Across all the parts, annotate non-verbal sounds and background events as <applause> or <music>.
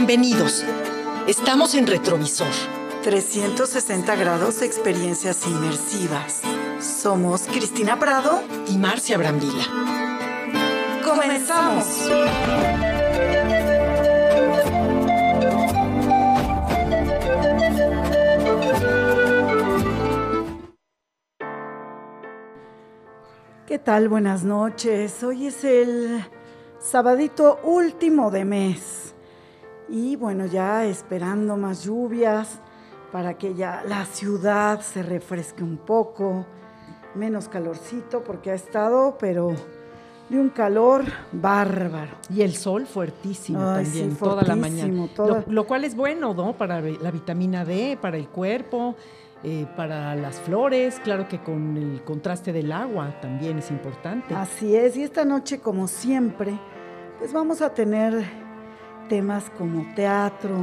Bienvenidos. Estamos en Retrovisor. 360 grados de experiencias inmersivas. Somos Cristina Prado y Marcia Brambila. ¡Comenzamos! ¿Qué tal? Buenas noches. Hoy es el sabadito último de mes. Y bueno, ya esperando más lluvias para que ya la ciudad se refresque un poco, menos calorcito porque ha estado, pero de un calor bárbaro. Y el sol fuertísimo también, toda la mañana. Lo, cual es bueno, ¿no? Para la vitamina D, para el cuerpo, eh, para las flores, claro que con el contraste del agua también es importante. Así es, y esta noche, como siempre, pues vamos a tener temas como teatro,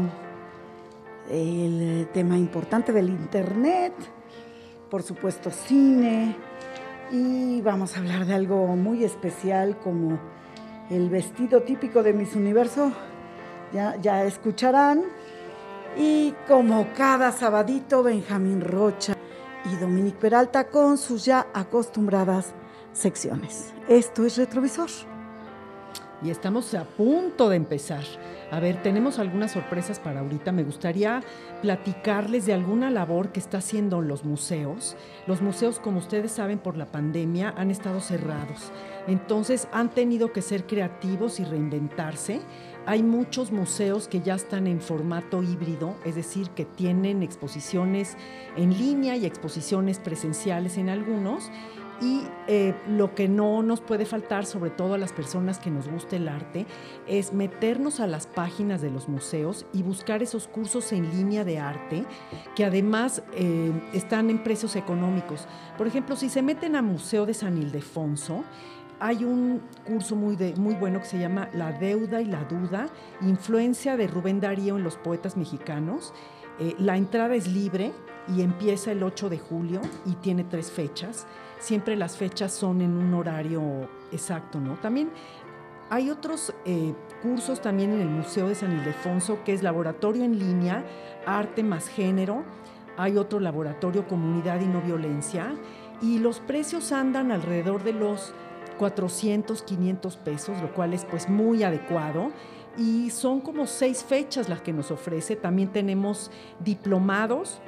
el tema importante del Internet, por supuesto cine, y vamos a hablar de algo muy especial como el vestido típico de Miss Universo, ya, ya escucharán y como cada sabadito, Benjamín Rocha y Dominique Peralta con sus ya acostumbradas secciones. Esto es Retrovisor. Y estamos a punto de empezar. A ver, tenemos algunas sorpresas para ahorita. Me gustaría platicarles de alguna labor que está haciendo los museos. Los museos, como ustedes saben, por la pandemia han estado cerrados. Entonces han tenido que ser creativos y reinventarse hay muchos museos que ya están en formato híbrido, es decir, que tienen exposiciones en línea y exposiciones presenciales en algunos. Y eh, lo que no nos puede faltar, sobre todo a las personas que nos guste el arte, es meternos a las páginas de los museos y buscar esos cursos en línea de arte que además eh, están en precios económicos. Por ejemplo, si se meten a Museo de San Ildefonso, hay un curso muy, muy bueno que se llama La deuda y la duda, influencia de Rubén Darío en los poetas mexicanos. Eh, la entrada es libre y empieza el 8 de julio y tiene tres fechas. Siempre las fechas son en un horario exacto, ¿no? También hay otros eh, cursos también en el Museo de San Ildefonso, que es Laboratorio en Línea, Arte más Género. Hay otro laboratorio, Comunidad y No Violencia. Y los precios andan alrededor de los 400, 500 pesos, lo cual es pues muy adecuado. Y son como seis fechas las que nos ofrece. También tenemos diplomados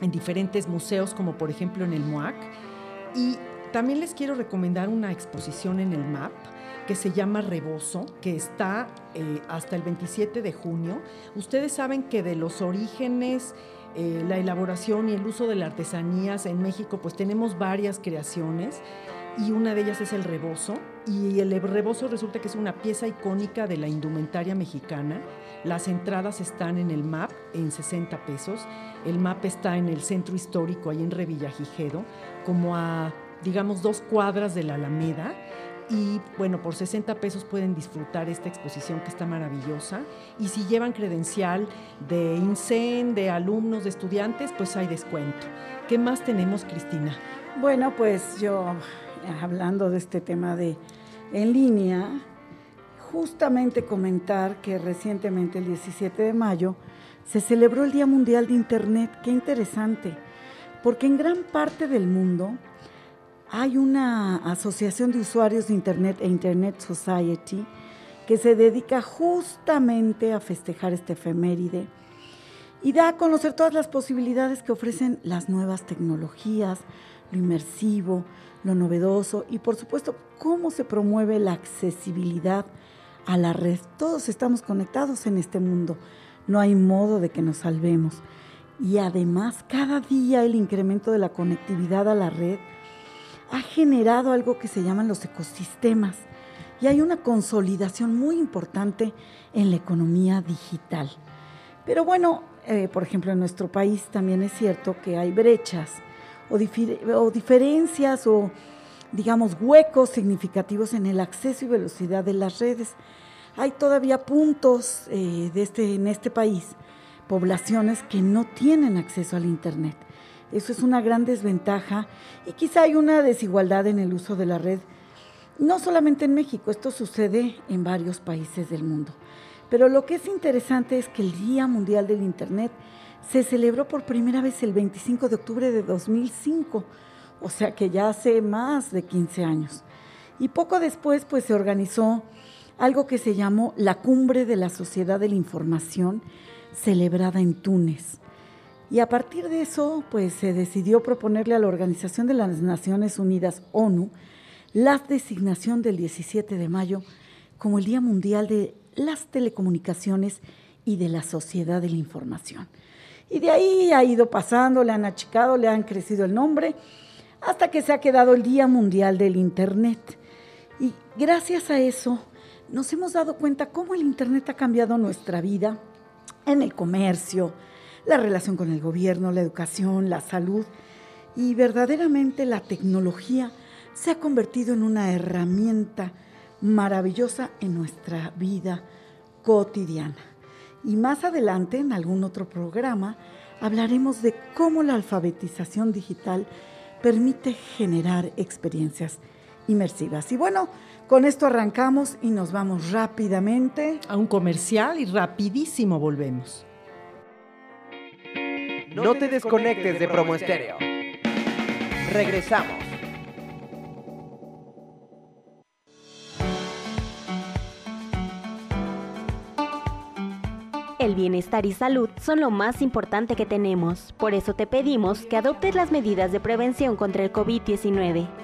en diferentes museos, como por ejemplo en el MOAC. Y también les quiero recomendar una exposición en el MAP que se llama Rebozo, que está eh, hasta el 27 de junio. Ustedes saben que de los orígenes, eh, la elaboración y el uso de las artesanías en México, pues tenemos varias creaciones y una de ellas es el rebozo. Y el rebozo resulta que es una pieza icónica de la indumentaria mexicana. Las entradas están en el MAP en 60 pesos. El MAP está en el centro histórico, ahí en Revillagigedo, como a, digamos, dos cuadras de la Alameda. Y bueno, por 60 pesos pueden disfrutar esta exposición que está maravillosa. Y si llevan credencial de INSEN, de alumnos, de estudiantes, pues hay descuento. ¿Qué más tenemos, Cristina? Bueno, pues yo hablando de este tema de en línea, justamente comentar que recientemente, el 17 de mayo, se celebró el Día Mundial de Internet. Qué interesante, porque en gran parte del mundo hay una asociación de usuarios de Internet e Internet Society que se dedica justamente a festejar este efeméride y da a conocer todas las posibilidades que ofrecen las nuevas tecnologías, lo inmersivo, lo novedoso y por supuesto cómo se promueve la accesibilidad a la red. Todos estamos conectados en este mundo, no hay modo de que nos salvemos. Y además, cada día el incremento de la conectividad a la red ha generado algo que se llaman los ecosistemas y hay una consolidación muy importante en la economía digital. Pero bueno, eh, por ejemplo, en nuestro país también es cierto que hay brechas o, diferencias o, digamos, huecos significativos en el acceso y velocidad de las redes. Hay todavía puntos eh, de este, en este país, poblaciones que no tienen acceso al Internet. Eso es una gran desventaja y quizá hay una desigualdad en el uso de la red, no solamente en México, esto sucede en varios países del mundo. Pero lo que es interesante es que el Día Mundial del Internet se celebró por primera vez el 25 de octubre de 2005, o sea que ya hace más de 15 años. Y poco después pues se organizó algo que se llamó la Cumbre de la Sociedad de la Información, celebrada en Túnez. Y a partir de eso, pues se decidió proponerle a la Organización de las Naciones Unidas, ONU, la designación del 17 de mayo como el Día Mundial de las Telecomunicaciones y de la Sociedad de la Información. Y de ahí ha ido pasando, le han achicado, le han crecido el nombre, hasta que se ha quedado el Día Mundial del Internet. Y gracias a eso nos hemos dado cuenta cómo el Internet ha cambiado nuestra vida en el comercio, la relación con el gobierno, la educación, la salud. Y verdaderamente la tecnología se ha convertido en una herramienta maravillosa en nuestra vida cotidiana. Y más adelante, en algún otro programa, hablaremos de cómo la alfabetización digital permite generar experiencias inmersivas. Y bueno, con esto arrancamos y nos vamos rápidamente a un comercial y rapidísimo volvemos. No te desconectes de Promo Estéreo. Regresamos. El bienestar y salud son lo más importante que tenemos. Por eso te pedimos que adoptes las medidas de prevención contra el COVID-19.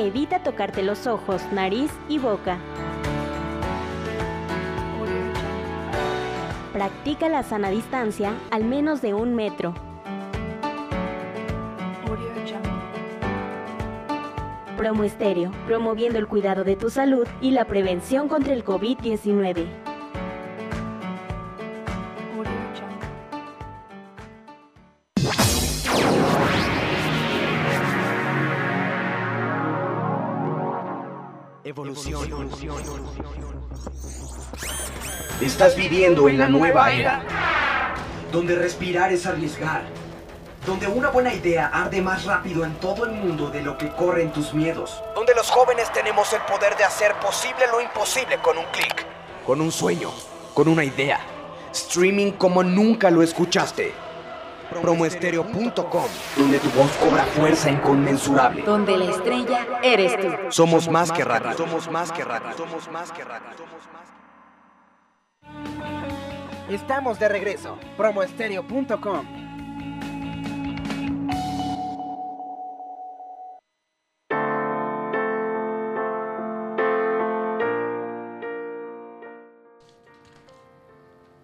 Evita tocarte los ojos, nariz y boca. Practica la sana distancia al menos de un metro. Promo Estéreo, promoviendo el cuidado de tu salud y la prevención contra el COVID-19. Evolución. Estás viviendo en la nueva era, donde respirar es arriesgar donde una buena idea arde más rápido en todo el mundo de lo que corren tus miedos. Donde los jóvenes tenemos el poder de hacer posible lo imposible con un clic. Con un sueño, con una idea. Streaming como nunca lo escuchaste. Promoestereo.com, donde tu voz cobra fuerza inconmensurable. Donde la estrella eres tú. Somos más que radio. Somos más que radio. Somos más que radio. Estamos de regreso. Promoestereo.com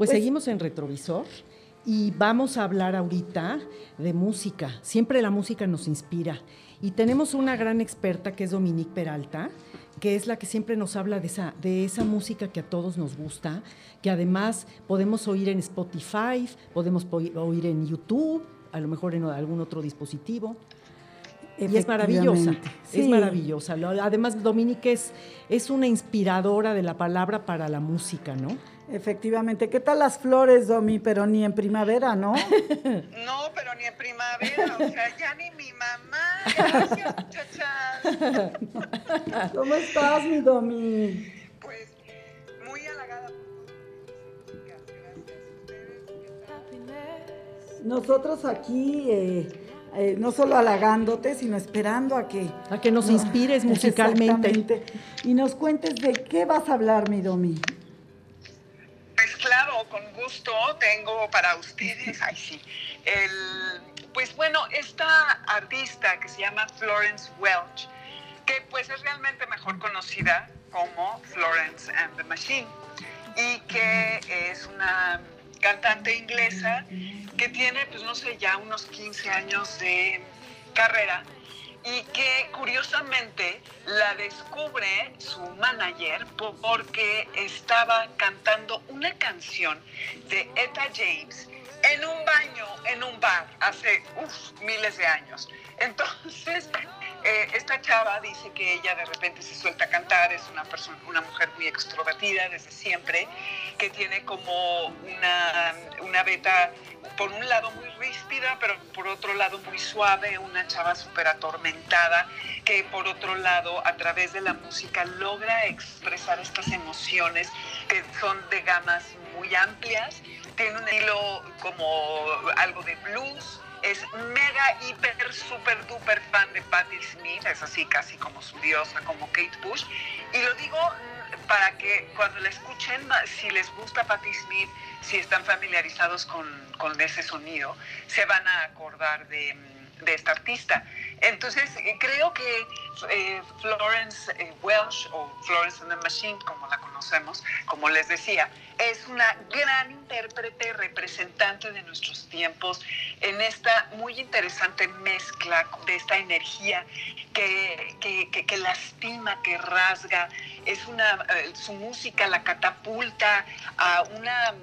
Pues, seguimos en retrovisor y vamos a hablar ahorita de música. Siempre la música nos inspira. Y tenemos una gran experta que es Dominique Peralta, que es la que siempre nos habla de esa, de esa música que a todos nos gusta, que además podemos oír en Spotify, podemos oír en YouTube, a lo mejor en algún otro dispositivo. Y es maravillosa, es maravillosa. Además, Dominique es, es una inspiradora de la palabra para la música, ¿no? Efectivamente. ¿Qué tal las flores, Domi? Pero ni en primavera, ¿no? <laughs> No, pero ni en primavera. O sea, ya ni mi mamá. Gracias, muchachas. <laughs> ¿Cómo estás, mi Domi? Pues muy halagada por Gracias a ustedes. Nosotros aquí... Eh, eh, no solo halagándote, sino esperando a que... A que nos inspires musicalmente. <laughs> Y nos cuentes de qué vas a hablar, mi Domi. Claro, con gusto tengo para ustedes, ay sí, el, pues bueno, esta artista que se llama Florence Welch, que pues es realmente mejor conocida como Florence and the Machine y que es una cantante inglesa que tiene, pues no sé, ya unos 15 años de carrera y que curiosamente la descubre su manager porque estaba cantando una canción de Etta James en un baño, en un bar, hace miles de años. Entonces, eh, esta chava dice que ella de repente se suelta a cantar, es una, persona, una mujer muy extrovertida desde siempre, que tiene como una, una beta, por un lado muy ríspida, pero por otro lado muy suave, una chava súper atormentada, que por otro lado a través de la música logra expresar estas emociones que son de gamas muy amplias. Tiene un estilo como algo de blues, es mega, hiper, super, duper fan de Patti Smith, es así casi como su diosa, como Kate Bush. Y lo digo mm, para que cuando la escuchen, si les gusta Patti Smith, si están familiarizados con, con ese sonido, se van a acordar de mm, de esta artista. Entonces, eh, creo que eh, Florence eh, Welsh, o Florence and the Machine, como la conocemos, como les decía, es una gran intérprete, representante de nuestros tiempos en esta muy interesante mezcla de esta energía que, que, lastima, que rasga. Es una, su música la catapulta a una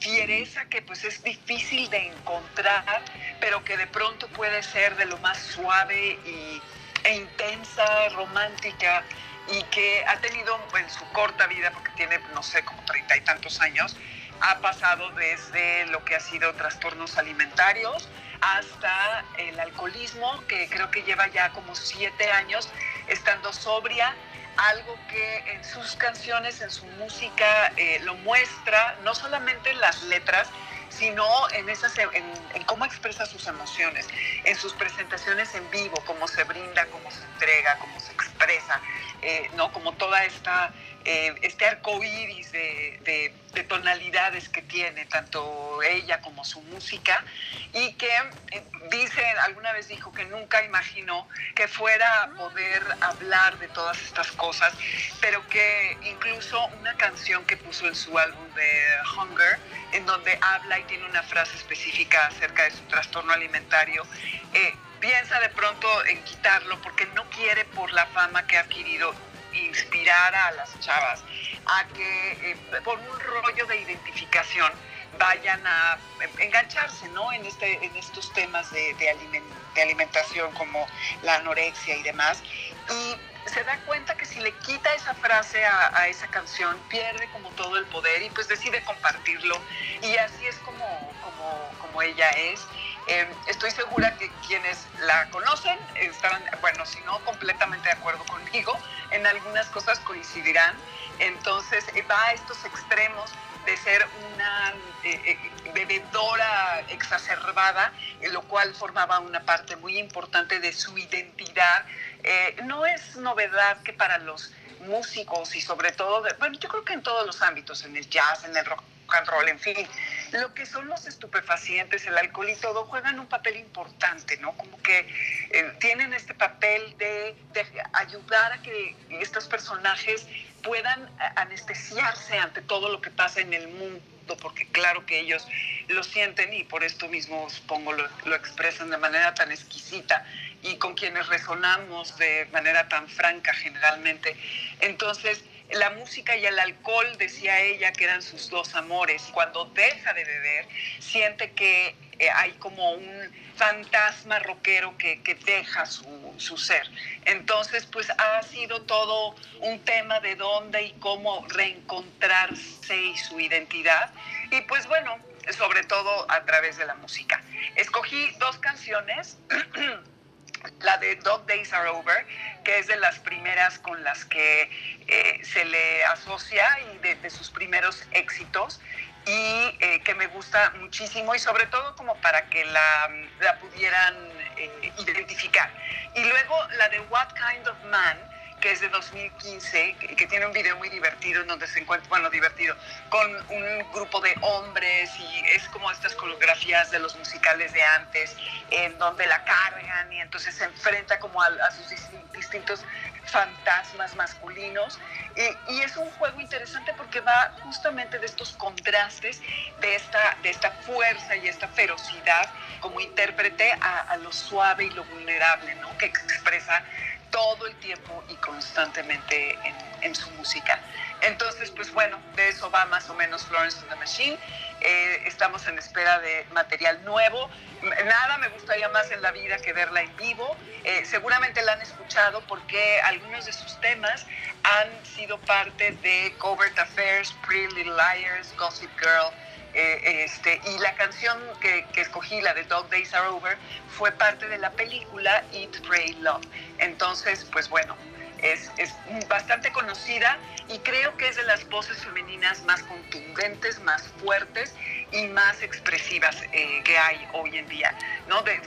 fiereza que pues es difícil de encontrar, pero que de pronto puede ser de lo más suave y, e intensa, romántica y que ha tenido en su corta vida, porque tiene, no sé, como treinta y tantos años, ha pasado desde lo que ha sido trastornos alimentarios hasta el alcoholismo, que creo que lleva ya como siete años estando sobria algo que en sus canciones, en su música, eh, lo muestra, no solamente en las letras, sino en, esas, en, cómo expresa sus emociones, en sus presentaciones en vivo, cómo se brinda, cómo se entrega, cómo se expresa, eh, ¿no? como toda esta eh, este arco iris de, tonalidades que tiene tanto ella como su música y que eh, dice, alguna vez dijo que nunca imaginó que fuera a poder hablar de todas estas cosas, pero que incluso una canción que puso en su álbum de Hunger, en donde habla y tiene una frase específica acerca de su trastorno alimentario, eh, piensa de pronto en quitarlo porque no quiere por la fama que ha adquirido inspirar a las chavas a que eh, por un rollo de identificación vayan a engancharse ¿no? en, este, en estos temas de, de, alimentación como la anorexia y demás. Y se da cuenta que si le quita esa frase a, esa canción, pierde como todo el poder y pues decide compartirlo. Y así es como, como, como ella es. Em, estoy segura que quienes la conocen estarán, bueno, si no completamente de acuerdo conmigo, en algunas cosas coincidirán. Entonces eh, va a estos extremos de ser una eh, eh, bebedora exacerbada, lo cual formaba una parte muy importante de su identidad. no es novedad que para los músicos y sobre todo, bueno, yo creo que en todos los ámbitos, en el jazz, en el rock roll, en fin, lo que son los estupefacientes, el alcohol y todo, juegan un papel importante, ¿no? Como que eh, tienen este papel de, ayudar a que estos personajes puedan anestesiarse ante todo lo que pasa en el mundo, porque claro que ellos lo sienten y por esto mismo supongo lo, lo expresan de manera tan exquisita y con quienes resonamos de manera tan franca generalmente. Entonces, la música y el alcohol, decía ella, que eran sus dos amores. Cuando deja de beber, siente que eh, hay como un fantasma rockero que, deja su, su, ser. Entonces, pues ha sido todo un tema de dónde y cómo reencontrarse y su identidad. Y pues bueno, sobre todo a través de la música. Escogí dos canciones. <clears throat> la de Dog Days Are Over, que es de las primeras con las que eh, se le asocia y de, sus primeros éxitos y eh, que me gusta muchísimo y sobre todo como para que la, pudieran eh, identificar. Y luego la de What Kind of Man, que es de 2015, que, tiene un video muy divertido en donde se encuentra, bueno, divertido, con un grupo de hombres y es como estas coreografías de los musicales de antes, en donde la cargan y entonces se enfrenta como a, sus distintos fantasmas masculinos. Y, es un juego interesante porque va justamente de estos contrastes, de esta, de esta fuerza y esta ferocidad como intérprete a, a lo suave y lo vulnerable, ¿no? Que expresa todo el tiempo y constantemente en, su música. Entonces, pues bueno, de eso va más o menos Florence and the Machine. Eh, estamos en espera de material nuevo. Nada me gustaría más en la vida que verla en vivo. Eh, seguramente la han escuchado porque algunos de sus temas han sido parte de Covert Affairs, Pretty Little Liars, Gossip Girl. Eh, este, y la canción que, escogí, la de Dog Days Are Over, fue parte de la película Eat, Pray, Love. Entonces, pues bueno, es, es, bastante conocida y creo que es de las voces femeninas más contundentes, más fuertes y más expresivas eh, que hay hoy en día, ¿no? De,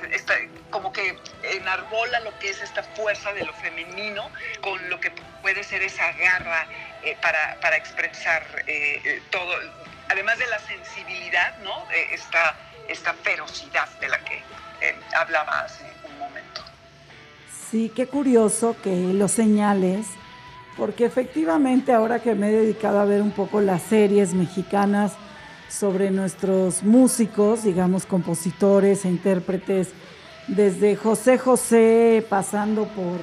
como que enarbola lo que es esta fuerza de lo femenino con lo que puede ser esa garra eh, para, para, expresar todo, además de la sensibilidad, ¿no? esta, esta ferocidad de la que hablaba hace un momento. Sí, qué curioso que lo señales, porque efectivamente ahora que me he dedicado a ver un poco las series mexicanas sobre nuestros músicos, digamos compositores e intérpretes, desde José José pasando por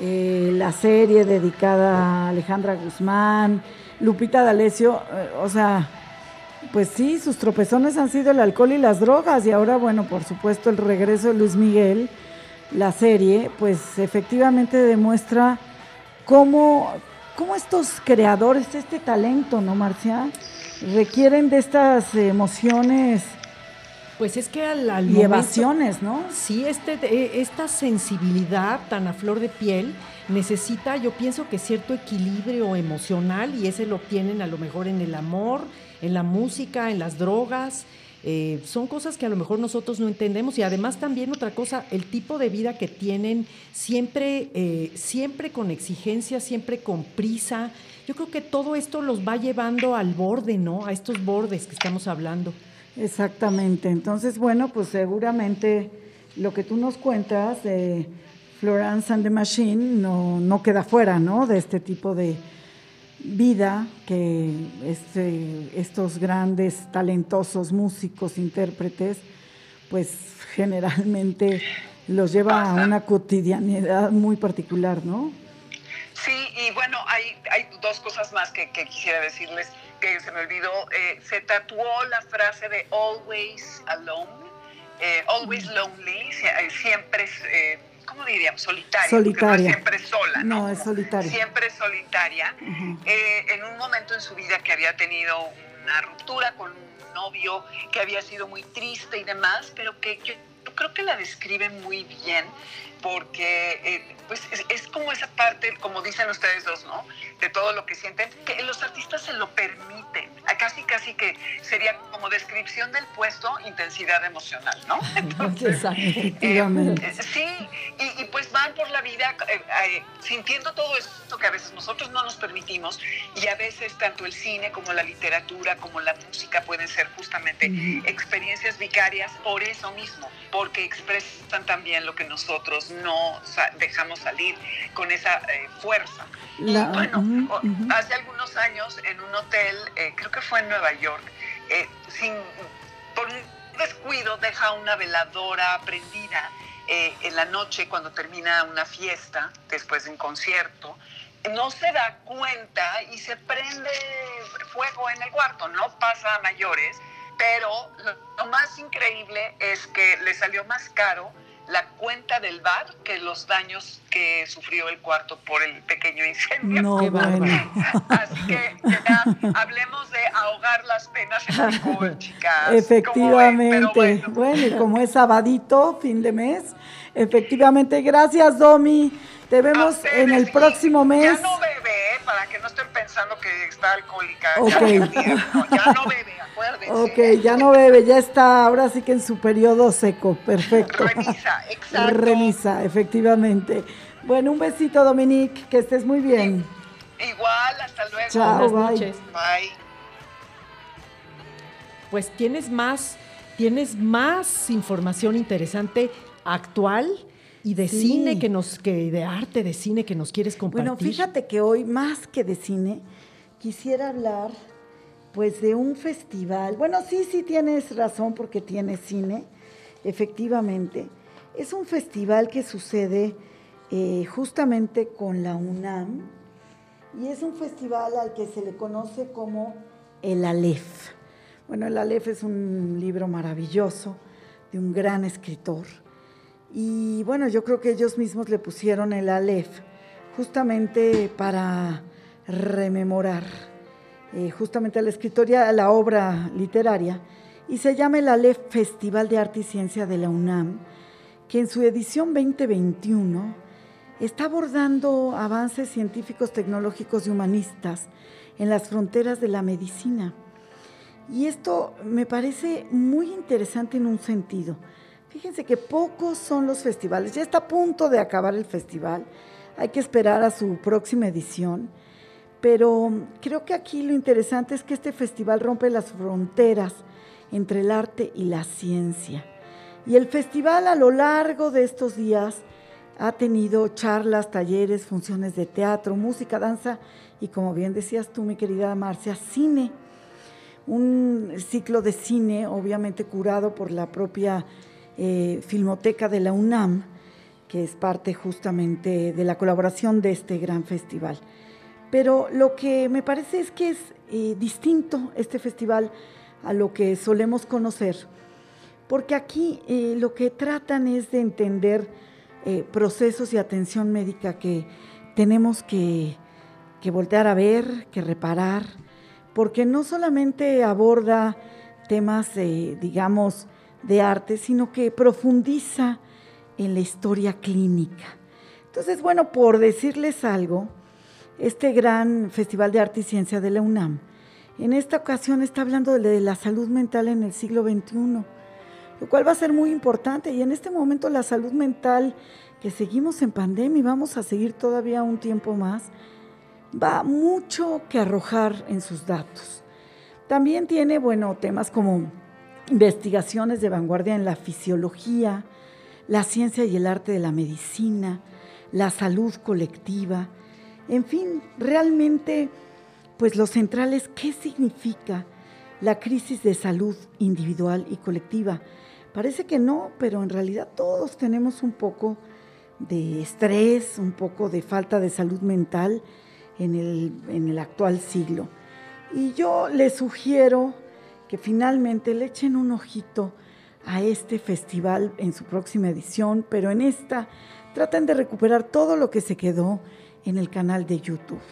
eh, la serie dedicada a Alejandra Guzmán, Lupita D'Alessio, eh, o sea, pues sí, sus tropezones han sido el alcohol y las drogas y ahora, bueno, por supuesto el regreso de Luis Miguel la serie, pues efectivamente demuestra cómo, cómo estos creadores, este talento, ¿no, Marcia? Requieren de estas emociones. Pues es que al, y evasiones, ¿no? Sí, este, e, esta sensibilidad tan a flor de piel necesita, yo pienso que cierto equilibrio emocional y ese lo obtienen a lo mejor en el amor, en la música, en las drogas, eh, son cosas que a lo mejor nosotros no entendemos y además también otra cosa, el tipo de vida que tienen, siempre, eh, siempre con exigencia, siempre con prisa. Yo creo que todo esto los va llevando al borde, ¿no? A estos bordes que estamos hablando. Exactamente. Entonces, bueno, pues seguramente lo que tú nos cuentas de Florence and the Machine no, no queda fuera, ¿no? De este tipo de, vida que este, estos grandes, talentosos músicos, intérpretes, pues generalmente los lleva a una cotidianidad muy particular, ¿no? Sí, y bueno, hay, hay dos cosas más que, quisiera decirles que se me olvidó. Eh, se tatuó la frase de always alone, eh, always lonely, siempre... Eh, ¿cómo diríamos? Solitaria. Solitaria. No siempre sola, ¿no? No, es solitaria. Siempre solitaria. Eh, en un momento en su vida que había tenido una ruptura con un novio, que había sido muy triste y demás, pero que yo, creo que la describe muy bien porque eh, pues es, como esa parte, como dicen ustedes dos, ¿no? De todo lo que sienten, que los artistas se lo permiten. Casi, casi que sería como descripción del puesto, intensidad emocional, ¿no? <laughs> Entonces. Eh, sí, y, pues van por la vida eh, sintiendo todo esto que a veces nosotros no nos permitimos y a veces tanto el cine como la literatura como la música pueden ser justamente experiencias vicarias por eso mismo, porque expresan también lo que nosotros no dejamos salir con esa eh, fuerza. y bueno, hace algunos años en un hotel, eh, creo que fue en Nueva York, eh, sin, por un descuido deja una veladora prendida en la noche cuando termina una fiesta, después de un concierto, no se da cuenta y se prende fuego en el cuarto, no pasa a mayores, pero lo más increíble es que le salió más caro la cuenta del bar que los daños que sufrió el cuarto por el pequeño incendio. No, Así que ya hablemos de ahogar las penas en alcohol, <laughs> chicas. Efectivamente. Bueno. y como es sabadito, fin de mes, efectivamente. Gracias, Domi. Te vemos en el próximo mes. Ya no bebe, ¿eh? para que no estén pensando que está alcohólica. Okay. Ya, no bebe, acuérdense. Ok, ya no bebe, ya está ahora sí que en su periodo seco. Perfecto. Remisa, exacto. Remisa, efectivamente. Bueno, un besito, Dominique, que estés muy bien. Igual, hasta luego. Chao, Buenas noches. Bye. Pues tienes más, tienes más información interesante actual y de cine que nos, que de arte, de cine que nos quieres compartir. Bueno, fíjate que hoy, más que de cine, quisiera hablar pues de un festival. Bueno, sí, sí tienes razón porque tiene cine, efectivamente. Es un festival que sucede eh, justamente con la UNAM y es un festival al que se le conoce como el Aleph. Bueno, el Aleph es un libro maravilloso de un gran escritor y bueno, yo creo que ellos mismos le pusieron el Aleph justamente para rememorar eh, justamente a la escritoria, a la obra literaria, y se llama el Aleph Festival de Arte y Ciencia de la UNAM, que en su edición 2021 está abordando avances científicos, tecnológicos y humanistas en las fronteras de la medicina. Y esto me parece muy interesante en un sentido. Fíjense que pocos son los festivales, ya está a punto de acabar el festival, hay que esperar a su próxima edición, pero creo que aquí lo interesante es que este festival rompe las fronteras entre el arte y la ciencia. Y el festival a lo largo de estos días ha tenido charlas, talleres, funciones de teatro, música, danza y como bien decías tú, mi querida Marcia, cine. Un ciclo de cine, obviamente curado por la propia eh, Filmoteca de la UNAM, que es parte justamente de la colaboración de este gran festival. Pero lo que me parece es que es eh, distinto este festival a lo que solemos conocer, porque aquí eh, lo que tratan es de entender eh, procesos y atención médica que tenemos que, que voltear a ver, que reparar, porque no solamente aborda temas, digamos, de arte, sino que profundiza en la historia clínica. Entonces, bueno, por decirles algo, este gran Festival de Arte y Ciencia de la UNAM, en esta ocasión está hablando de la salud mental en el siglo XXI, lo cual va a ser muy importante. Y en este momento la salud mental, que seguimos en pandemia y vamos a seguir todavía un tiempo más, va mucho que arrojar en sus datos. También tiene, bueno, temas como investigaciones de vanguardia en la fisiología, la ciencia y el arte de la medicina, la salud colectiva, en fin, realmente, pues lo central es qué significa la crisis de salud individual y colectiva. Parece que no, pero en realidad todos tenemos un poco de estrés, un poco de falta de salud mental en el, en el actual siglo. Y yo les sugiero que finalmente le echen un ojito a este festival en su próxima edición, pero en esta traten de recuperar todo lo que se quedó en el canal de YouTube.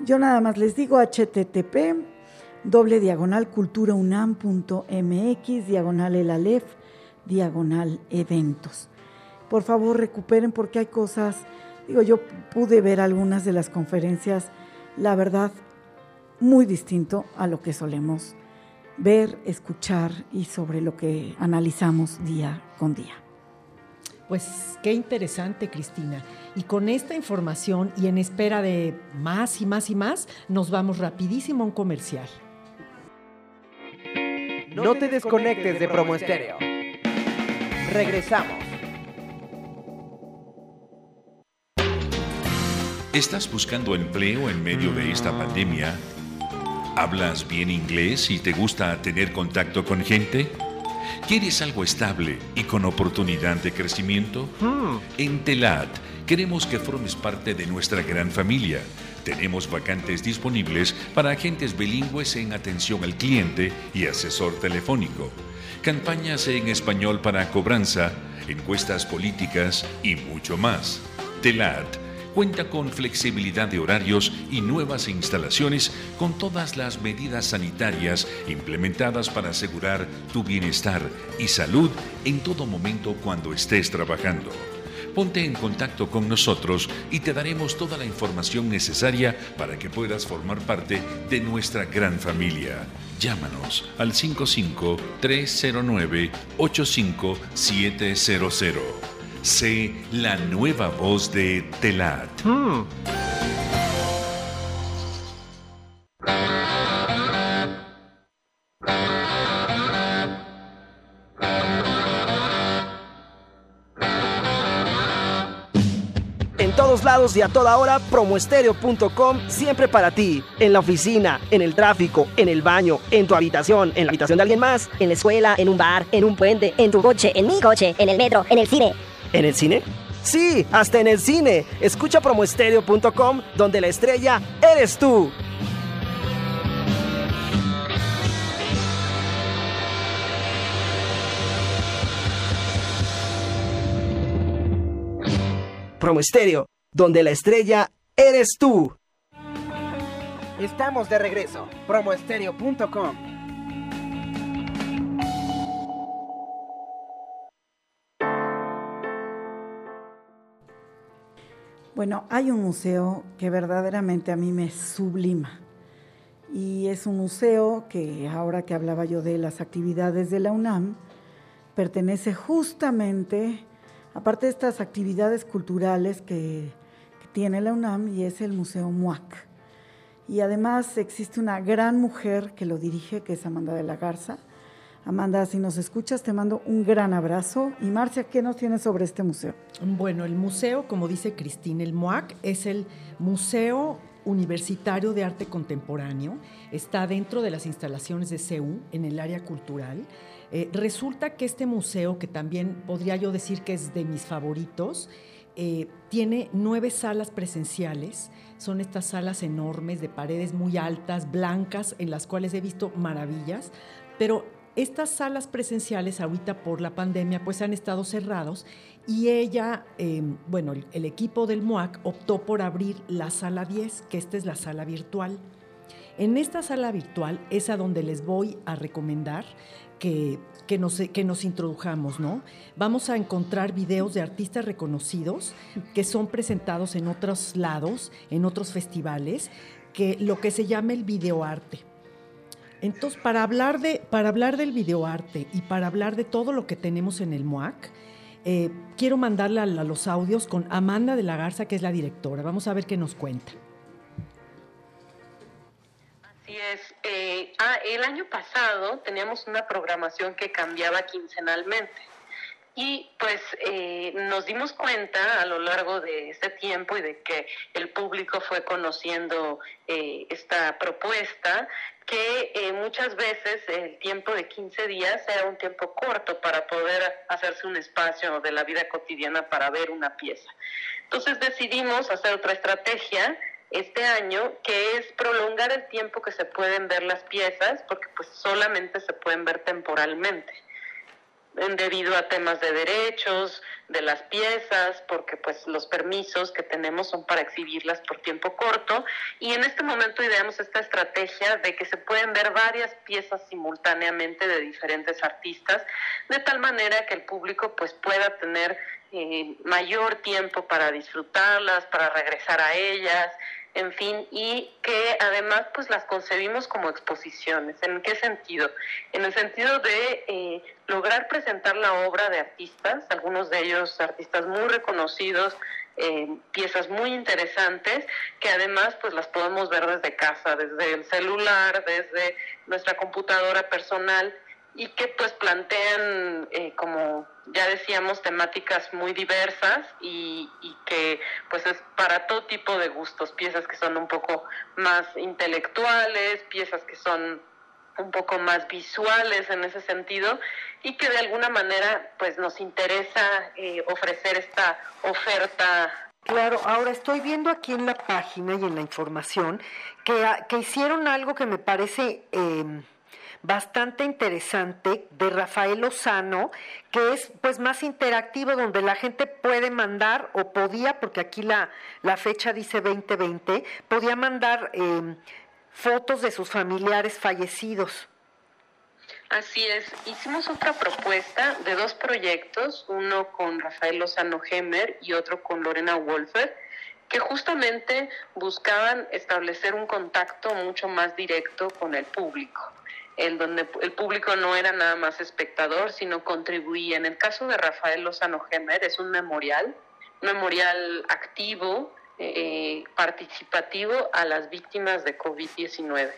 Yo nada más les digo http doble diagonal culturaunam.mx diagonal el alef diagonal eventos. Por favor recuperen porque hay cosas, digo yo pude ver algunas de las conferencias, la verdad, muy distinto a lo que solemos ver, escuchar y sobre lo que analizamos día con día. Pues qué interesante, Cristina. Y con esta información y en espera de más y más y más, nos vamos rapidísimo a un comercial. No te desconectes de Promo Estéreo. Regresamos. ¿Estás buscando empleo en medio de esta pandemia? ¿Hablas bien inglés y te gusta tener contacto con gente? ¿Quieres algo estable y con oportunidad de crecimiento? Hmm. En Telat queremos que formes parte de nuestra gran familia. Tenemos vacantes disponibles para agentes bilingües en atención al cliente y asesor telefónico. Campañas en español para cobranza, encuestas políticas y mucho más. Telat cuenta con flexibilidad de horarios y nuevas instalaciones con todas las medidas sanitarias implementadas para asegurar tu bienestar y salud en todo momento cuando estés trabajando. Ponte en contacto con nosotros y te daremos toda la información necesaria para que puedas formar parte de nuestra gran familia. Llámanos al 55 309 85700. Sé la nueva voz de Telat. Hmm. En todos lados y a toda hora, promoestereo.com siempre para ti. En la oficina, en el tráfico, en el baño, en tu habitación, en la habitación de alguien más, en la escuela, en un bar, en un puente, en tu coche, en mi coche, en el metro, en el cine. ¿En el cine? Sí, hasta en el cine. Escucha promoestereo.com, donde la estrella eres tú. Promo donde la estrella eres tú. Estamos de regreso. Promoestereo.com. Bueno, hay un museo que verdaderamente a mí me sublima. Y es un museo que, ahora que hablaba yo de las actividades de la UNAM, pertenece justamente aparte de estas actividades culturales que, tiene la UNAM y es el Museo MUAC. Y además existe una gran mujer que lo dirige, que es Amanda de la Garza. Amanda, si nos escuchas, te mando un gran abrazo. Y Marcia, ¿qué nos tienes sobre este museo? Bueno, el museo, como dice Cristina, el MUAC es el Museo Universitario de Arte Contemporáneo. Está dentro de las instalaciones de CEU, en el área cultural. Eh, resulta que este museo, que también podría yo decir que es de mis favoritos, eh, tiene nueve salas presenciales. Son estas salas enormes de paredes muy altas, blancas, en las cuales he visto maravillas, pero estas salas presenciales ahorita por la pandemia pues han estado cerrados y ella, eh, bueno, el, el, equipo del MOAC optó por abrir la sala 10, que esta es la sala virtual. En esta sala virtual es a donde les voy a recomendar que, que, nos, que nos introdujamos, ¿no? Vamos a encontrar videos de artistas reconocidos que son presentados en otros lados, en otros festivales, que lo que se llama el videoarte. Entonces, para hablar, de, para hablar del videoarte y para hablar de todo lo que tenemos en el MOAC, eh, quiero mandarle a los audios con Amanda de la Garza, que es la directora. Vamos a ver qué nos cuenta. Así es. Eh, ah, el año pasado teníamos una programación que cambiaba quincenalmente. Y pues eh, nos dimos cuenta a lo largo de este tiempo y de que el público fue conociendo esta propuesta, que muchas veces el tiempo de 15 días era un tiempo corto para poder hacerse un espacio de la vida cotidiana para ver una pieza. Entonces decidimos hacer otra estrategia este año, que es prolongar el tiempo que se pueden ver las piezas, porque pues solamente se pueden ver temporalmente, debido a temas de derechos, de las piezas, porque pues los permisos que tenemos son para exhibirlas por tiempo corto, y en este momento ideamos esta estrategia de que se pueden ver varias piezas simultáneamente de diferentes artistas, de tal manera que el público pues pueda tener eh, mayor tiempo para disfrutarlas, para regresar a ellas, en fin, y que además pues las concebimos como exposiciones. ¿En qué sentido? En el sentido de eh, lograr presentar la obra de artistas, algunos de ellos artistas muy reconocidos, eh, piezas muy interesantes que además pues las podemos ver desde casa, desde el celular, desde nuestra computadora personal y que pues plantean, eh, como ya decíamos, temáticas muy diversas y, que pues es para todo tipo de gustos, piezas que son un poco más intelectuales, piezas que son un poco más visuales en ese sentido y que de alguna manera pues nos interesa eh, ofrecer esta oferta. Claro, ahora estoy viendo aquí en la página y en la información que, que hicieron algo que me parece eh, bastante interesante de Rafael Lozano, que es pues más interactivo, donde la gente puede mandar, o podía, porque aquí la, la fecha dice 2020, podía mandar em, fotos de sus familiares fallecidos. Así es, hicimos otra propuesta de dos proyectos, uno con Rafael Lozano Gemer y otro con Lorena Wolfer, que justamente buscaban establecer un contacto mucho más directo con el público en donde el público no era nada más espectador, sino contribuía. En el caso de Rafael Lozano Gemer es un memorial, un memorial activo, eh, participativo a las víctimas de COVID-19.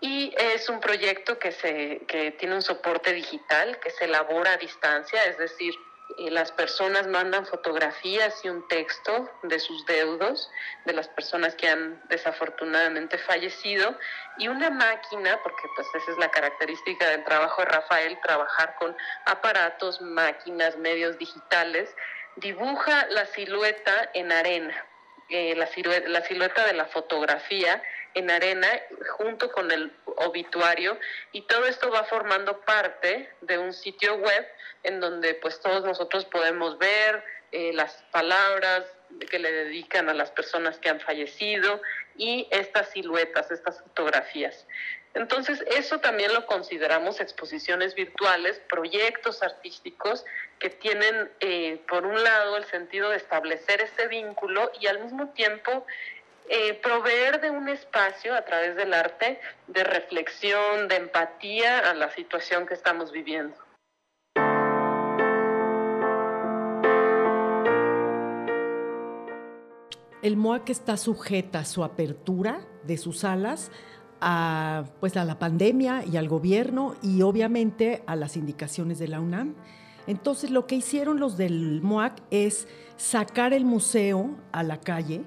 Y es un proyecto que, se, que tiene un soporte digital, que se elabora a distancia, es decir, las personas mandan fotografías y un texto de sus deudos, de las personas que han desafortunadamente fallecido, y una máquina, porque pues esa es la característica del trabajo de Rafael, trabajar con aparatos, máquinas, medios digitales, dibuja la silueta en arena, eh, la, silueta, la silueta de la fotografía en arena junto con el obituario y todo esto va formando parte de un sitio web en donde pues todos nosotros podemos ver eh, las palabras que le dedican a las personas que han fallecido y estas siluetas, estas fotografías. Entonces, eso también lo consideramos exposiciones virtuales, proyectos artísticos que tienen, eh, por un lado, el sentido de establecer este vínculo y al mismo tiempo eh, proveer de un espacio a través del arte de reflexión, de empatía a la situación que estamos viviendo. El MOAC está sujeta a su apertura de sus salas a, pues a la pandemia y al gobierno y obviamente a las indicaciones de la UNAM. Entonces lo que hicieron los del MOAC es sacar el museo a la calle,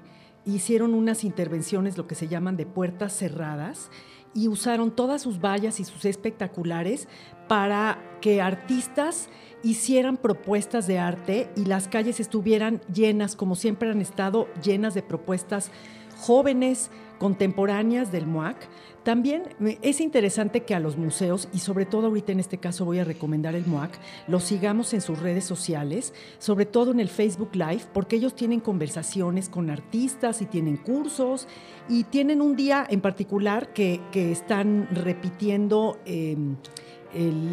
hicieron unas intervenciones, lo que se llaman de puertas cerradas, y usaron todas sus vallas y sus espectaculares para que artistas hicieran propuestas de arte y las calles estuvieran llenas, como siempre han estado, llenas de propuestas jóvenes, contemporáneas del MOAC. También es interesante que a los museos, y sobre todo ahorita en este caso voy a recomendar el MOAC, los sigamos en sus redes sociales, sobre todo en el Facebook Live, porque ellos tienen conversaciones con artistas y tienen cursos y tienen un día en particular que, están repitiendo em,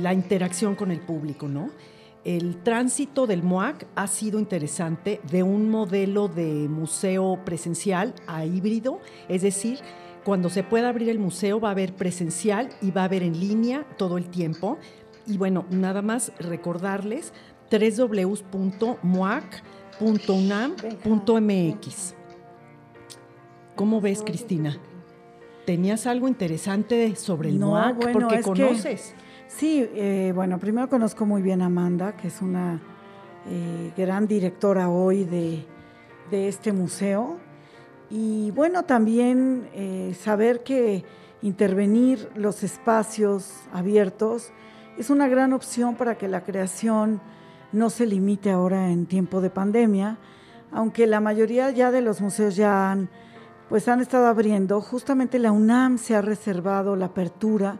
la interacción con el público, ¿no? El tránsito del MOAC ha sido interesante de un modelo de museo presencial a híbrido, es decir, cuando se pueda abrir el museo va a haber presencial y va a haber en línea todo el tiempo. Y bueno, nada más recordarles www.moac.unam.mx. ¿Cómo ves, Cristina? ¿Tenías algo interesante sobre el MOAC? porque conoces. Sí, eh, bueno, primero conozco muy bien a Amanda, que es una eh, gran directora hoy de, este museo. Y bueno, también eh, saber que intervenir los espacios abiertos es una gran opción para que la creación no se limite ahora en tiempo de pandemia, aunque la mayoría ya de los museos ya pues han estado abriendo. Justamente la UNAM se ha reservado la apertura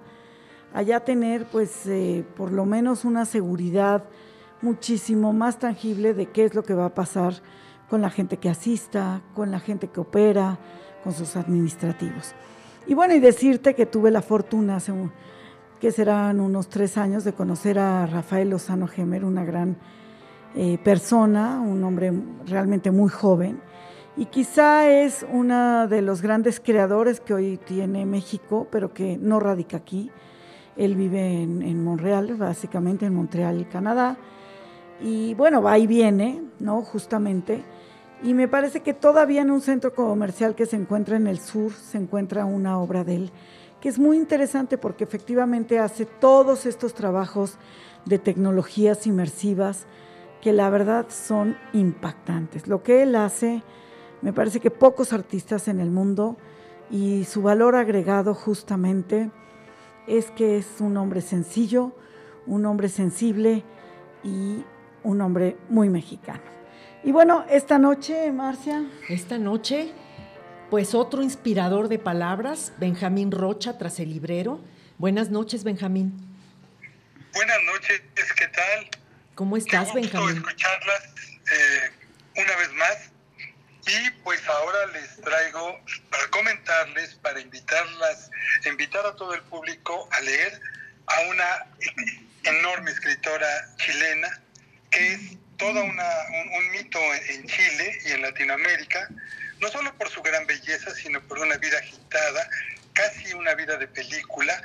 allá tener pues eh, por lo menos una seguridad muchísimo más tangible de qué es lo que va a pasar con la gente que asista, con la gente que opera, con sus administrativos. Y bueno, y decirte que tuve la fortuna hace que serán unos tres años de conocer a Rafael Lozano Gemer, una gran eh, persona, un hombre realmente muy joven, y quizá es uno de los grandes creadores que hoy tiene México, pero que no radica aquí él vive en, Montreal, básicamente en Montreal, Canadá. Y bueno, va y viene, ¿no? Justamente. Y me parece que todavía en un centro comercial que se encuentra en el sur se encuentra una obra de él, que es muy interesante porque efectivamente hace todos estos trabajos de tecnologías inmersivas que la verdad son impactantes. Lo que él hace, me parece que pocos artistas en el mundo y su valor agregado justamente es que es un hombre sencillo, un hombre sensible y un hombre muy mexicano. Y bueno, esta noche, Marcia. Esta noche, pues otro inspirador de palabras, Benjamín Rocha, tras el librero. Buenas noches, Benjamín. Buenas noches, ¿qué tal? ¿Cómo estás, Qué gusto Benjamín? escucharlas eh, una vez más. Y pues ahora les traigo para comentarles, para invitarlas, invitar a todo el público a leer a una enorme escritora chilena que es toda una, un, mito en Chile y en Latinoamérica, no solo por su gran belleza, sino por una vida agitada, casi una vida de película,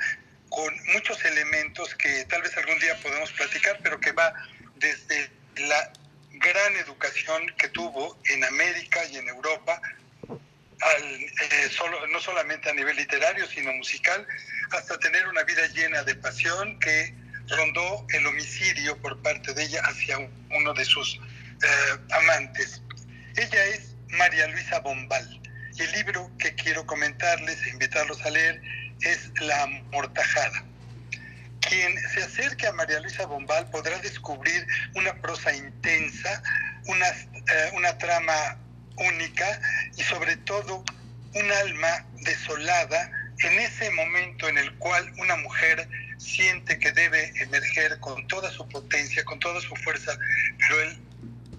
con muchos elementos que tal vez algún día podemos platicar, pero que va desde la gran educación que tuvo en América y en Europa, eh, solo, no solamente a nivel literario, sino musical, hasta tener una vida llena de pasión que rondó el homicidio por parte de ella hacia uno de sus eh, amantes. Ella es María Luisa Bombal y el libro que quiero comentarles e invitarlos a leer es La Mortajada. Quien se acerque a María Luisa Bombal podrá descubrir una prosa intensa, una, eh, una trama única y sobre todo un alma desolada en ese momento en el cual una mujer siente que debe emerger con toda su potencia, con toda su fuerza, pero el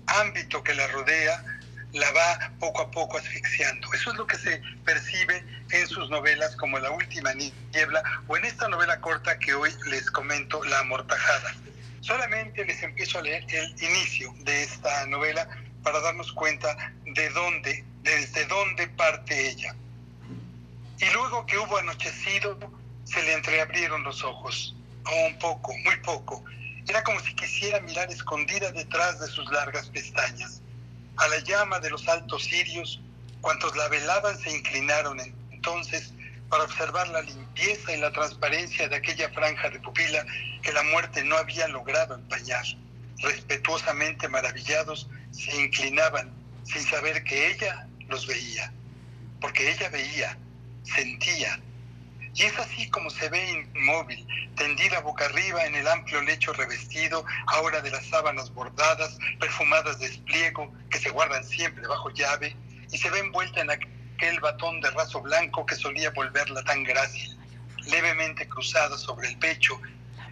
ámbito que la rodea la va poco a poco asfixiando. Eso es lo que se percibe en sus novelas como La Última Niebla o en esta novela corta que hoy les comento, La Amortajada. Solamente les empiezo a leer el inicio de esta novela para darnos cuenta de dónde, desde dónde parte ella. Y luego que hubo anochecido, se le entreabrieron los ojos, un poco, muy poco. Era como si quisiera mirar escondida detrás de sus largas pestañas. A la llama de los altos cirios, cuantos la velaban se inclinaron entonces para observar la limpieza y la transparencia de aquella franja de pupila que la muerte no había logrado empañar. Respetuosamente maravillados, se inclinaban sin saber que ella los veía, porque ella veía, sentía. Y es así como se ve inmóvil, tendida boca arriba en el amplio lecho revestido, ahora de las sábanas bordadas, perfumadas de espliego, que se guardan siempre bajo llave, y se ve envuelta en aquel batón de raso blanco que solía volverla tan grácil, levemente cruzada sobre el pecho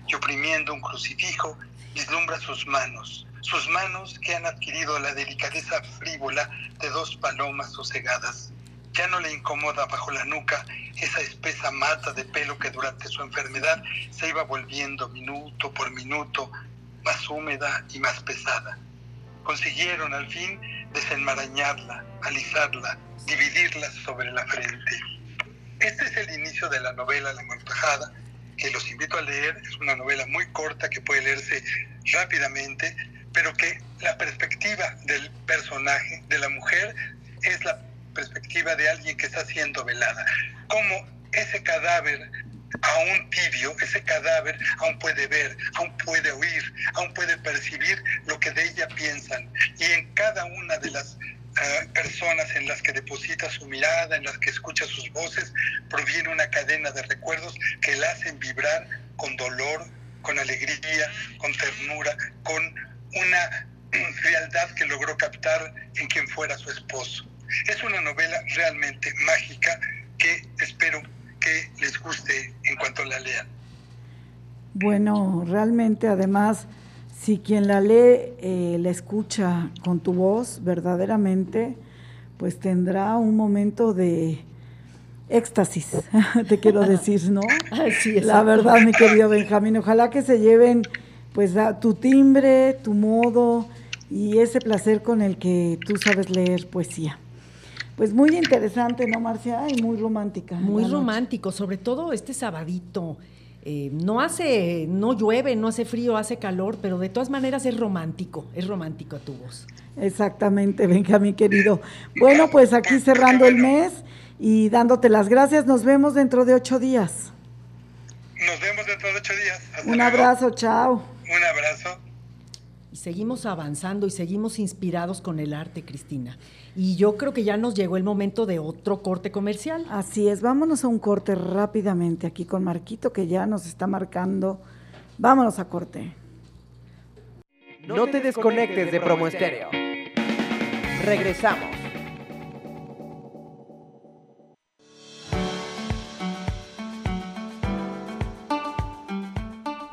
y oprimiendo un crucifijo, vislumbra sus manos, sus manos que han adquirido la delicadeza frívola de dos palomas sosegadas. Ya no le incomoda bajo la nuca esa espesa mata de pelo que durante su enfermedad se iba volviendo minuto por minuto más húmeda y más pesada. Consiguieron al fin desenmarañarla, alisarla, dividirla sobre la frente. Este es el inicio de la novela La Mortajada, que los invito a leer. Es una novela muy corta que puede leerse rápidamente, pero que la perspectiva del personaje, de la mujer, es la perspectiva de alguien que está siendo velada. Como ese cadáver aún tibio, ese cadáver aún puede ver, aún puede oír, aún puede percibir lo que de ella piensan. Y en cada una de las uh, personas en las que deposita su mirada, en las que escucha sus voces, proviene una cadena de recuerdos que la hacen vibrar con dolor, con alegría, con ternura, con una <clears throat> frialdad que logró captar en quien fuera su esposo. Es una novela realmente mágica que espero que les guste en cuanto la lean. Bueno, realmente además, si quien la lee eh, la escucha con tu voz verdaderamente, pues tendrá un momento de éxtasis, <laughs> te quiero decir, ¿no? <laughs> Así es. La verdad, mi querido Benjamín, ojalá que se lleven pues a tu timbre, tu modo y ese placer con el que tú sabes leer poesía. Pues muy interesante, ¿no, Marcia? Y muy romántica. Muy romántico, sobre todo este sabadito. Eh, no hace, no llueve, no hace frío, hace calor, pero de todas maneras es romántico, es romántico a tu voz. Exactamente, Benjamín querido. Bueno, pues aquí cerrando el mes y dándote las gracias. Nos vemos dentro de ocho días. Nos vemos dentro de ocho días. Hasta Un luego. abrazo, chao. Un abrazo. Y seguimos avanzando y seguimos inspirados con el arte, Cristina. Y yo creo que ya nos llegó el momento de otro corte comercial. Así es, vámonos a un corte rápidamente aquí con Marquito que ya nos está marcando. Vámonos a corte. No te desconectes de Promo Estéreo. Regresamos.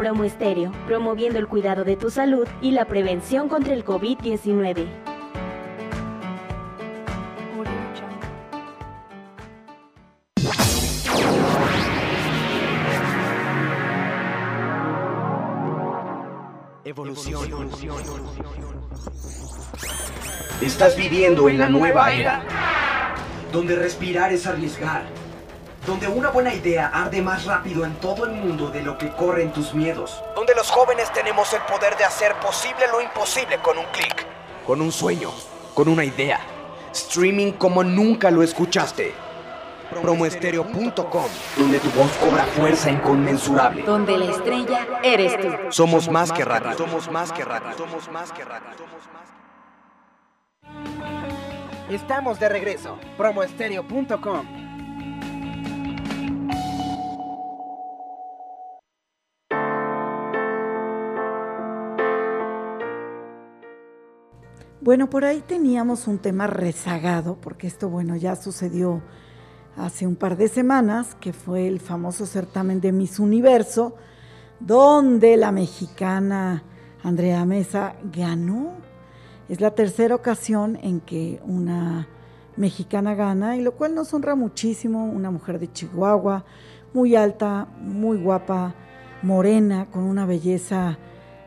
Promo Estéreo, promoviendo el cuidado de tu salud y la prevención contra el COVID-19. Evolución. Estás viviendo en la nueva era, donde respirar es arriesgar donde una buena idea arde más rápido en todo el mundo de lo que corren tus miedos, Donde los jóvenes tenemos el poder de hacer posible lo imposible con un clic. con un sueño, con una idea, streaming como nunca lo escuchaste. Promoestereo.com, donde tu voz cobra fuerza inconmensurable. Donde la estrella eres tú. Somos más que radio. Somos más que radio. Somos más que radio. Estamos de regreso. Promoestereo.com. Bueno, por ahí teníamos un tema rezagado, porque esto, bueno, ya sucedió hace un par de semanas, que fue el famoso certamen de Miss Universo, donde la mexicana Andrea Mesa ganó. Es la tercera ocasión en que una mexicana gana, y lo cual nos honra muchísimo, una mujer de Chihuahua, muy alta, muy guapa, morena, con una belleza,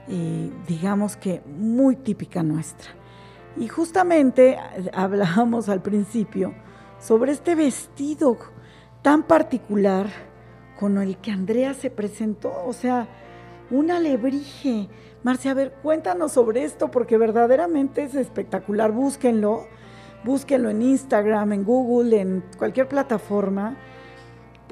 eh, digamos que muy típica nuestra. Y justamente <laughs> hablábamos al principio sobre este vestido tan particular con el que Andrea se presentó, o sea, un alebrije. Marcia, a ver, cuéntanos sobre esto porque verdaderamente es espectacular. Búsquenlo, búsquenlo en Instagram, en Google, en cualquier plataforma,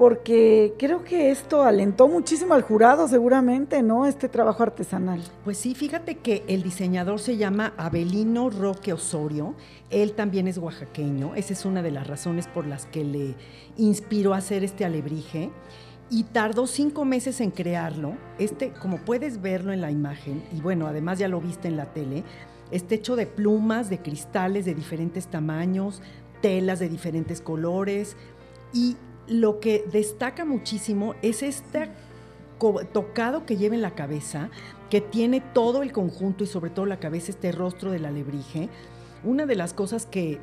porque creo que esto alentó muchísimo al jurado seguramente, ¿no? Este trabajo artesanal. Pues sí, fíjate que el diseñador se llama Abelino Roque Osorio. Él también es oaxaqueño. Esa es una de las razones por las que le inspiró a hacer este alebrije. Y tardó cinco meses en crearlo. Este, como puedes verlo en la imagen, y bueno, además ya lo viste en la tele, está hecho de plumas, de cristales de diferentes tamaños, telas de diferentes colores. Y lo que destaca muchísimo es este tocado que lleva en la cabeza, que tiene todo el conjunto y sobre todo la cabeza, este rostro del alebrije. Una de las cosas que,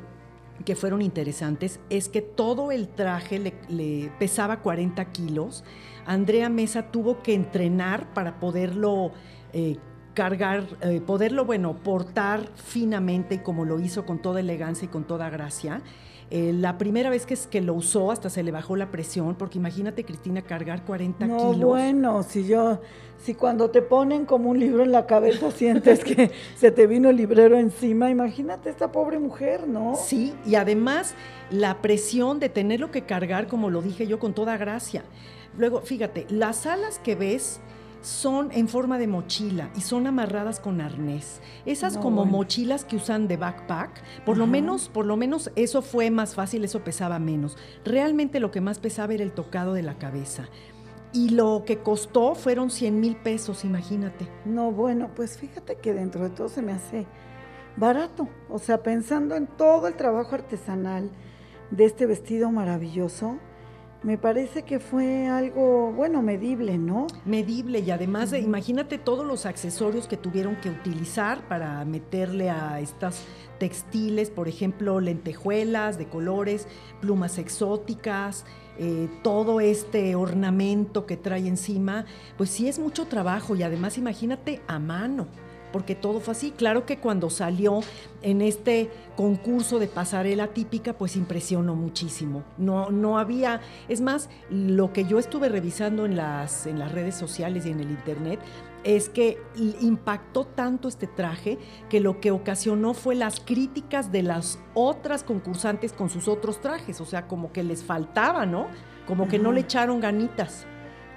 que fueron interesantes es que todo el traje le, le pesaba 40 kilos. Andrea Mesa tuvo que entrenar para poderlo eh, cargar, eh, poderlo, bueno, portar finamente y como lo hizo con toda elegancia y con toda gracia. Eh, la primera vez que, es- que lo usó hasta se le bajó la presión, porque imagínate, Cristina, cargar 40 No, kilos. bueno, si yo, si cuando te ponen como un libro en la cabeza <laughs> sientes que se te vino el librero encima, imagínate esta pobre mujer, ¿no? Sí, y además la presión de tenerlo que cargar, como lo dije yo, con toda gracia. Luego, fíjate, las alas que ves son en forma de mochila y son amarradas con arnés. Esas No, como bueno. mochilas que usan de backpack, por lo menos, por lo menos eso fue más fácil, eso pesaba menos. Realmente lo que más pesaba era el tocado de la cabeza. Y lo que costó fueron 100 mil pesos, imagínate. No, bueno, pues fíjate que dentro de todo se me hace barato. O sea, pensando en todo el trabajo artesanal de este vestido maravilloso, me parece que fue algo, bueno, medible, ¿no? medible y además de, imagínate todos los accesorios que tuvieron que utilizar para meterle a estas textiles, por ejemplo, lentejuelas de colores, plumas exóticas, eh, todo este ornamento que trae encima, pues sí es mucho trabajo y además imagínate a mano. Porque todo fue así. Claro que cuando salió en este concurso de pasarela típica, pues impresionó muchísimo. No, no había, es más, lo que yo estuve revisando en las, en las redes sociales y en el internet es que impactó tanto este traje que lo que ocasionó fue las críticas de las otras concursantes con sus otros trajes, o sea, como que les faltaba, ¿no? Como que no le echaron ganitas.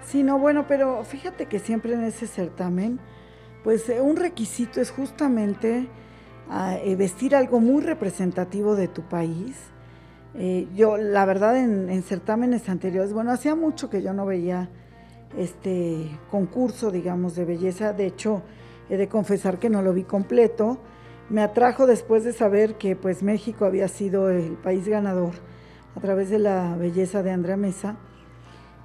Sí, no, bueno, pero fíjate que siempre en ese certamen, pues eh, un requisito es justamente ah, eh, vestir algo muy representativo de tu país. Eh, yo, la verdad, en, en certámenes anteriores, bueno, hacía mucho que yo no veía este concurso, digamos, de belleza. De hecho, he de confesar que no lo vi completo. Me atrajo después de saber que pues México había sido el país ganador a través de la belleza de Andrea Mesa.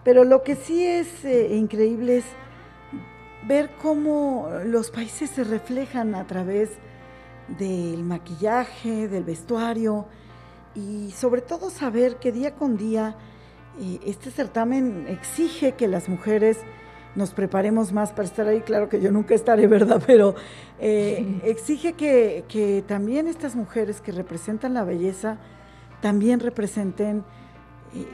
Pero lo que sí es increíble es ver cómo los países se reflejan a través del maquillaje, del vestuario y sobre todo saber que día con día eh, este certamen exige que las mujeres nos preparemos más para estar ahí. Claro que yo nunca estaré, ¿verdad? Pero eh, exige que, que también estas mujeres que representan la belleza también representen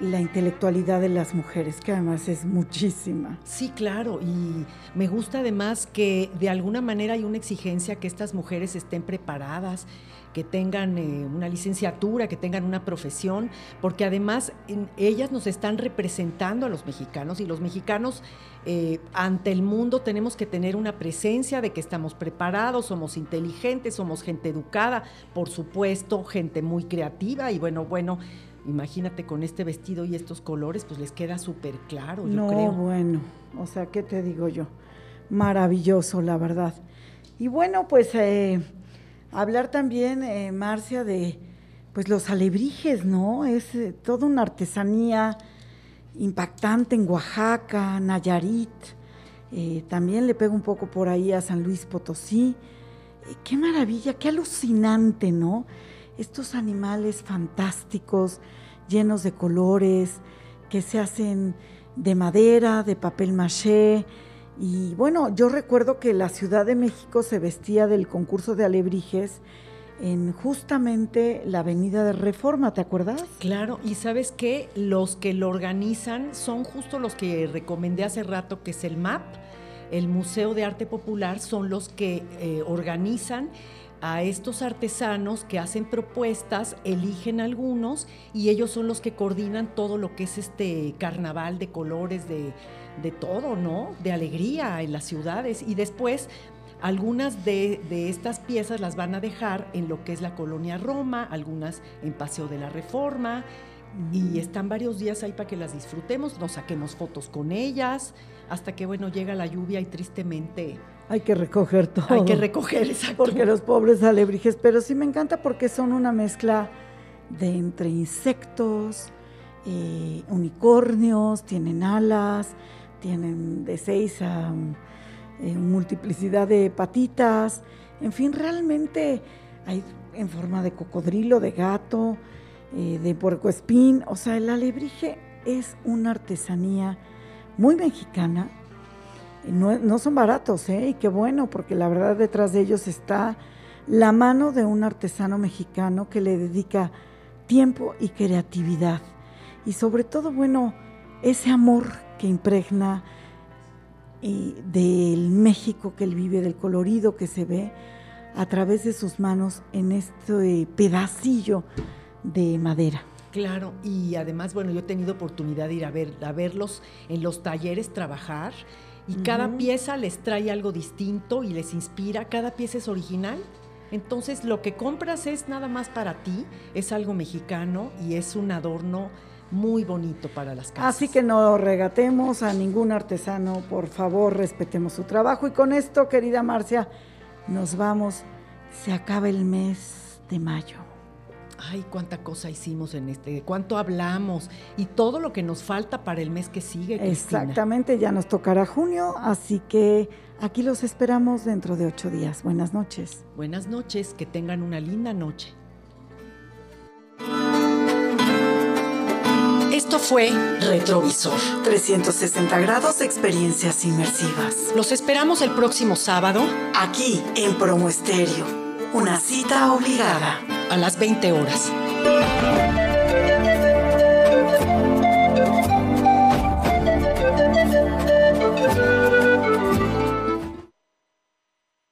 la intelectualidad de las mujeres, que además es muchísima. Sí, claro, y me gusta además que de alguna manera hay una exigencia que estas mujeres estén preparadas, que tengan eh, una licenciatura, que tengan una profesión, porque además ellas nos están representando a los mexicanos y los mexicanos eh, ante el mundo tenemos que tener una presencia de que estamos preparados, somos inteligentes, somos gente educada, por supuesto, gente muy creativa y bueno, bueno, imagínate con este vestido y estos colores, pues les queda súper claro, yo no, creo. bueno, o sea, ¿qué te digo yo? Maravilloso, la verdad. Y bueno, pues eh, hablar también, eh, Marcia, de pues los alebrijes, ¿no? Es eh, toda una artesanía impactante en Oaxaca, Nayarit. también le pego un poco por ahí a San Luis Potosí. qué maravilla, qué alucinante, ¿no? Estos animales fantásticos, llenos de colores, que se hacen de madera, de papel maché. Y bueno, yo recuerdo que la Ciudad de México se vestía del concurso de alebrijes en justamente la Avenida de Reforma, ¿te acuerdas? Claro, y sabes qué, los que lo organizan son justo los que recomendé hace rato, que es el MAP, el Museo de Arte Popular, son los que eh, organizan a estos artesanos que hacen propuestas, eligen algunos y ellos son los que coordinan todo lo que es este carnaval de colores, de, todo, ¿no? De alegría en las ciudades. Y después algunas de, estas piezas las van a dejar en lo que es la colonia Roma, algunas en Paseo de la Reforma, y están varios días ahí para que las disfrutemos, nos saquemos fotos con ellas, hasta que, bueno, llega la lluvia y tristemente hay que recoger todo. Hay que recoger, exacto. Porque los pobres alebrijes, pero sí me encanta porque son una mezcla de entre insectos, eh, unicornios, tienen alas, tienen de seis a eh, multiplicidad de patitas, en fin, realmente hay en forma de cocodrilo, de gato, eh, de puercoespín, o sea, el alebrije es una artesanía muy mexicana, no, son baratos, ¿eh? Y qué bueno, porque la verdad detrás de ellos está la mano de un artesano mexicano que le dedica tiempo y creatividad. Y sobre todo, bueno, ese amor que impregna y del México que él vive, del colorido que se ve a través de sus manos en este pedacillo de madera. Claro, y además, bueno, yo he tenido oportunidad de ir a, ver, a verlos en los talleres trabajar y cada pieza les trae algo distinto y les inspira, cada pieza es original. Entonces lo que compras es nada más para ti, es algo mexicano y es un adorno muy bonito para las casas. Así que no regatemos a ningún artesano, por favor, respetemos su trabajo. Y con esto, querida Marcia, nos vamos. Se acaba el mes de mayo ay, cuánta cosa hicimos en este, cuánto hablamos y todo lo que nos falta para el mes que sigue. Exactamente, ya nos tocará junio, así que aquí los esperamos dentro de ocho días. Buenas noches. Buenas noches, que tengan una linda noche. Esto fue Retrovisor. 360 grados de experiencias inmersivas. Los esperamos el próximo sábado. Aquí en Promo Estéreo. Una cita obligada. A las 20 horas.